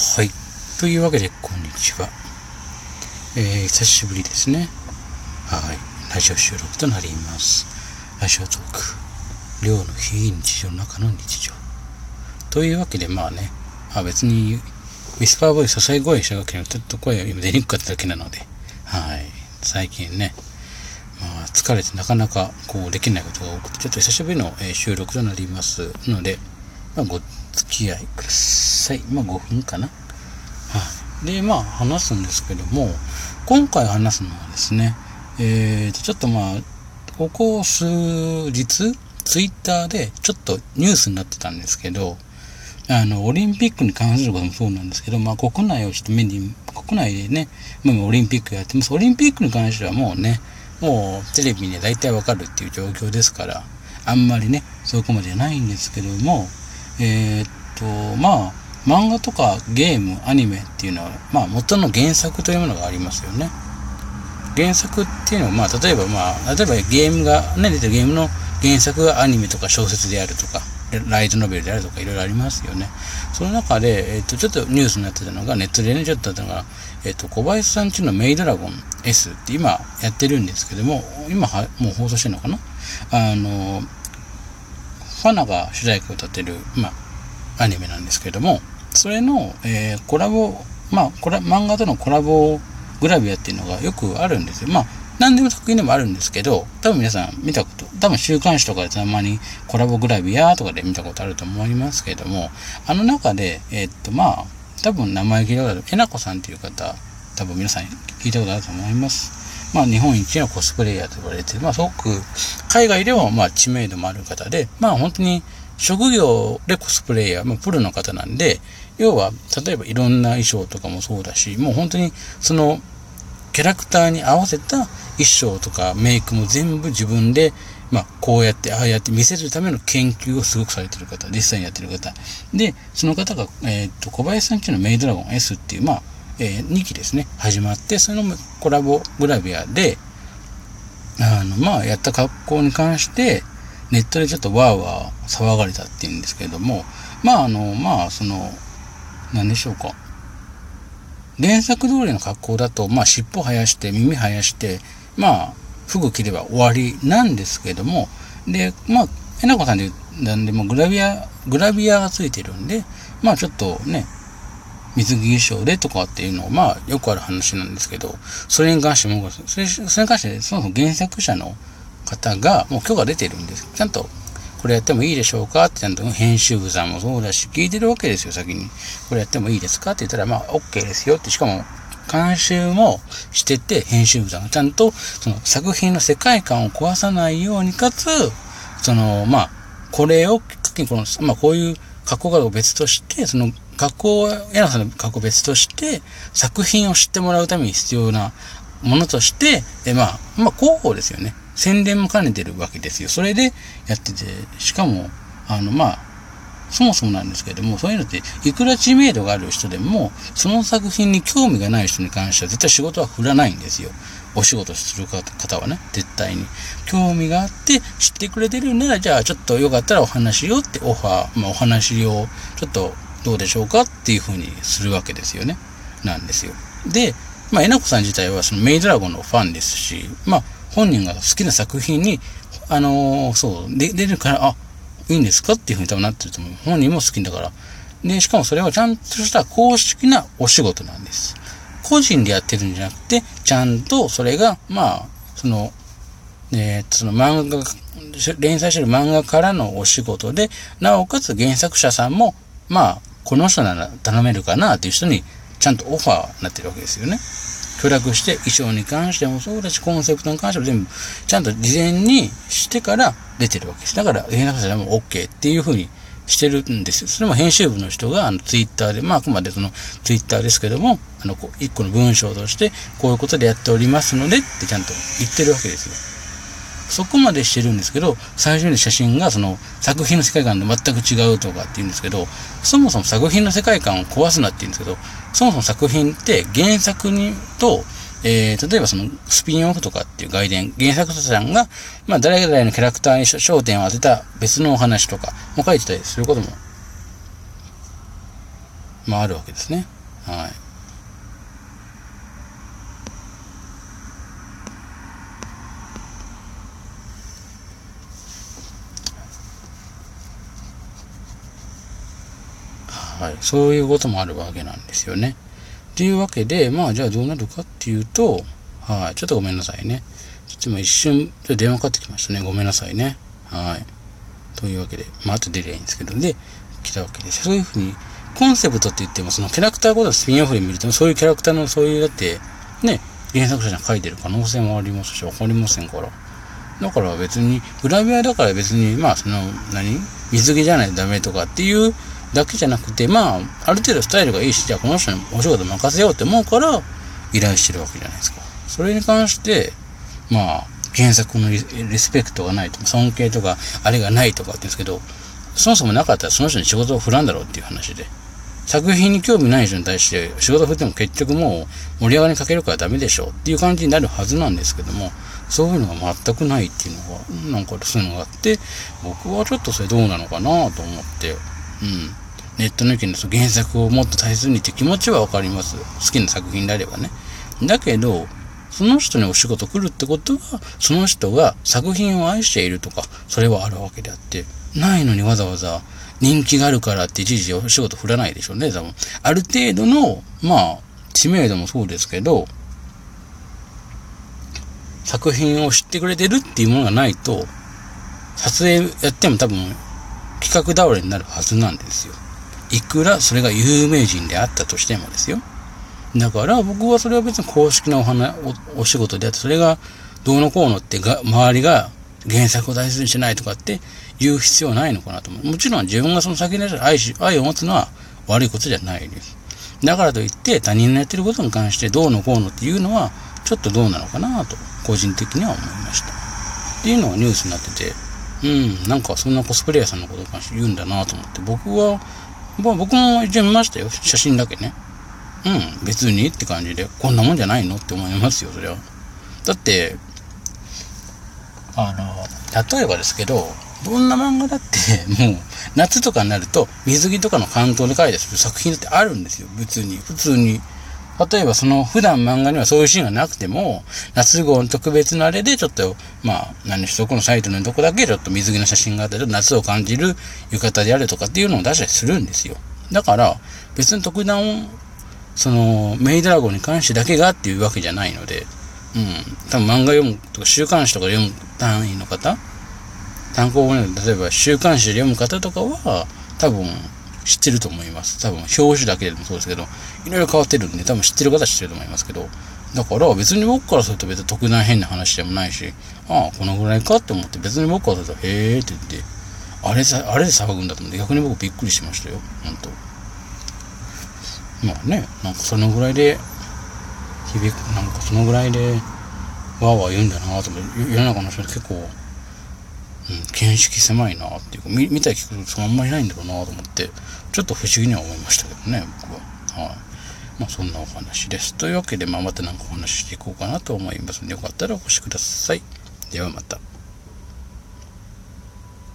はい。というわけで、こんにちは。えー、久しぶりですね。はい。ラジオ収録となります。ラジオトーク。寮の非日常の中の日常。というわけで、まあね、あ別に、ウィスパーボイス、支え声したわけにはちょっと声が今出にくかっただけなので、はい。最近ね、まあ、疲れてなかなかこうできないことが多くて、ちょっと久しぶりの、え収録となりますので、まあ、ご付き合いください。まあ、5分かな。はい。で、まあ、話すんですけども、今回話すのはですね、えーと、ちょっとまあ、ここ数日、ツイッターでちょっとニュースになってたんですけど、あの、オリンピックに関することもそうなんですけど、まあ、国内をちょっと目に、国内でね、もうオリンピックやってます。オリンピックに関してはもうね、もうテレビに大体わかるっていう状況ですから、あんまりね、そこまでないんですけども、えー、っと、まあ、漫画とかゲーム、アニメっていうのは、まあ、元の原作というものがありますよね。原作っていうのは、まあ、例えば、まあ、例えばゲームが、ね、出てるゲームの原作がアニメとか小説であるとか、ライトノベルであるとかいろいろありますよね。その中で、えっ、と、ちょっとニュースになってたのが、ネットでね、ちょっとあったのが、えっ、と、小林さんちのメイドラゴン S って今やってるんですけども、今はもう放送してるのかな？あの、ファナが主題歌を歌ってる、まあ、アニメなんですけども、それの、えー、コラボ、まあ、これ、漫画とのコラボグラビアっていうのがよくあるんですよ。まあ、何でも作品でもあるんですけど、多分皆さん見たこと、多分週刊誌とかでたまにコラボグラビアとかで見たことあると思いますけども、あの中で、えー、っと、まあ、多分名前聞いたことある、えなこさんっていう方、多分皆さん聞いたことあると思います。まあ、日本一のコスプレイヤーと言われて、まあ、すごく、海外でも、まあ、知名度もある方で、まあ、本当に、職業でコスプレイヤー、まあ、プロの方なんで、要は、例えばいろんな衣装とかもそうだし、もう本当に、その、キャラクターに合わせた衣装とかメイクも全部自分で、まあ、こうやって、ああやって見せるための研究をすごくされてる方、実際にやってる方。で、その方が、えっ、と、小林さんちのメイドラゴン S っていう、まあ、えー、2期ですね、始まって、そのコラボグラビアで、あの、まあ、やった格好に関して、ネットでちょっとわーわー騒がれたっていうんですけれども、まあ、あの、まあ、その、何でしょうか。原作通りの格好だと、まあ、尻尾生やして、耳生やして、まあ、服着れば終わりなんですけども、で、まあ、えなこさんでなんでもグラビア、グラビアがついてるんで、まあちょっとね、水着衣装でとかっていうのは、まあ、よくある話なんですけど、それに関しても、それそれに関して、そもそも原作者の方が、もう許可出てるんです。ちゃんと、これやってもいいでしょうかってちゃんと編集部さんもそうだし、聞いてるわけですよ、先に。これやってもいいですかって言ったら、まあ、OK ですよって、しかも、監修もしてて、編集部さんがちゃんと、その作品の世界観を壊さないように、かつ、その、まあ、これを、この、まあ、こういう加工画を別として、その加工、柳さんの加工別として、作品を知ってもらうために必要なものとして、えまあ、まあ、広報ですよね。宣伝も兼ねてるわけですよ。それでやってて、しかも、あの、まあ、そもそもなんですけれども、そういうのって、いくら知名度がある人でも、その作品に興味がない人に関しては絶対仕事は振らないんですよ。お仕事する方はね、絶対に。興味があって知ってくれてるなら、じゃあちょっとよかったらお話しをってオファー、まあお話をちょっとどうでしょうかっていうふうにするわけですよね。なんですよ。で、まあ、えなこさん自体はそのメイドラゴンのファンですし、まあ、本人が好きな作品に、あのー、そう、で、出るから、あ、いいんですかっていうふうに多分なってると思う。本人も好きだから。で、しかもそれはちゃんとした公式なお仕事なんです。個人でやってるんじゃなくて、ちゃんとそれが、まあ、その、えー、その漫画、連載してる漫画からのお仕事で、なおかつ原作者さんも、まあ、この人なら頼めるかなっていう人に、ちゃんとオファーになってるわけですよね。協力して衣装に関してもそうだし、コンセプトに関しても全部、ちゃんと事前にしてから出てるわけです。だから、原作者でも OK っていうふうにしてるんですよ。それも編集部の人が、あの、ツイッターで、まあ、あくまでその、ツイッターですけども、あの、一個の文章として、こういうことでやっておりますので、ってちゃんと言ってるわけですよ。そこまでしてるんですけど、最初に写真がその作品の世界観と全く違うとかって言うんですけど、そもそも作品の世界観を壊すなって言うんですけど、そもそも作品って原作にと、えー、例えばそのスピンオフとかっていう外伝、原作者さんが、まあ誰々のキャラクターに焦点を当てた別のお話とかも書いてたりすることも、まああるわけですね。はい。はい、そういうこともあるわけなんですよね。っていうわけで、まあじゃあどうなるかっていうと、はい、ちょっとごめんなさいね。ちょっと今一瞬、ちょ電話かかってきましたね。ごめんなさいね。はい。というわけで、まあ後出りゃいいんですけど、で、来たわけです。そういうふうに、コンセプトって言っても、そのキャラクターごとスピンオフで見ると、そういうキャラクターの、そういう、だって、ね、原作者が書いてる可能性もありますし、わかりませんから。だから別に、グラビアだから別に、まあその、何？水着じゃないとダメとかっていうだけじゃなくて、まあ、ある程度スタイルがいいし、じゃあこの人にお仕事任せようって思うから、依頼してるわけじゃないですか。それに関して、まあ、原作のリスペクトがないとか、尊敬とか、あれがないとかって言うんですけど、そもそもなかったらその人に仕事を振らんだろうっていう話で。作品に興味ない人に対して仕事振っても結局もう盛り上がりにかけるからダメでしょっていう感じになるはずなんですけども、そういうのが全くないっていうのが、なんかそういうのがあって、僕はちょっとそれどうなのかなと思って、ネットの意見の原作をもっと大切にって気持ちはわかります。好きな作品であればね。だけど、その人にお仕事来るってことは、その人が作品を愛しているとか、それはあるわけであって、ないのにわざわざ人気があるからって一時お仕事振らないでしょうね、多分。ある程度の、まあ、知名度もそうですけど、作品を知ってくれてるっていうものがないと、撮影やっても多分企画倒れになるはずなんですよ。いくらそれが有名人であったとしてもですよ。だから僕はそれは別に公式なお花お仕事であって、それがどうのこうのってが周りが原作を大切にしないとかって言う必要ないのかなと思う。もちろん自分がその先に愛し、愛を持つのは悪いことじゃないです。だからといって他人のやってることに関してどうのこうのっていうのはちょっとどうなのかなと個人的には思いました。っていうのがニュースになってて、うん、なんかそんなコスプレイヤーさんのことに関して言うんだなと思って、僕は、まあ、僕も一応見ましたよ。写真だけね。うん、別にって感じで、こんなもんじゃないのって思いますよ、それは。だって、あの、例えばですけど、どんな漫画だって、もう、夏とかになると、水着とかの関東で書いた作品だってあるんですよ、別に。普通に。例えばその普段漫画にはそういうシーンがなくても、夏号の特別なあれでちょっと、まあ、何しそこのサイトのとこだけちょっと水着の写真があったり、夏を感じる浴衣であるとかっていうのを出したりするんですよ。だから、別に特段、その、メイドラゴンに関してだけがっていうわけじゃないので、うん、多分漫画読むとか週刊誌とか読む単位の方、単行本例えば週刊誌で読む方とかは、多分、知ってると思います。多分、表紙だけでもそうですけど、いろいろ変わってるんで、多分知ってる方は知ってると思いますけど、だから別に僕からすると別に特段変な話でもないし、ああ、このぐらいかって思って別に僕からすると、へえって言って、あれさ、あれで騒ぐんだと思って逆に僕びっくりしましたよ、ほんと。まあね、なんかそのぐらいで、響く、なんかそのぐらいで、わーわー言うんだなと思って、世の中の人結構、うん、見識狭いなっていうか、見見たり聞くとあんまりないんだろうなと思って、ちょっと不思議には思いましたけどね、僕は。はい。まあそんなお話です。というわけで、まあまた何かお話ししていこうかなと思いますので、よかったらお越しください。ではまた。